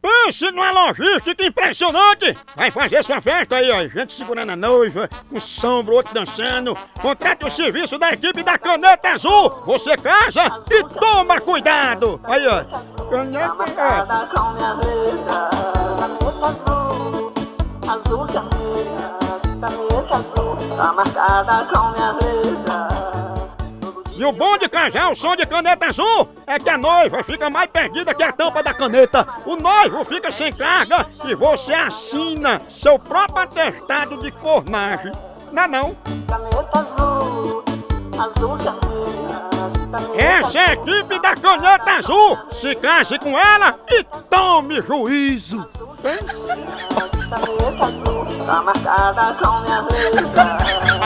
Pense numa logística impressionante! Vai fazer sua festa aí, ó. Gente segurando a noiva, com sombra, outro dançando. Contrate o serviço da equipe da Caneta Azul. Você casa e toma cuidado! Aí, ó. Caneta azul, azul caneta, caneta azul, tá marcada com minha vida. O bom de casar o som de caneta azul é que a noiva fica mais perdida que a tampa da caneta. O noivo fica sem carga e você assina seu próprio atestado de cornagem. Não é não? Caneta azul, azul caneta Essa é a equipe da caneta azul. Se case com ela e tome juízo. caneta azul, tá marcada com minha vida.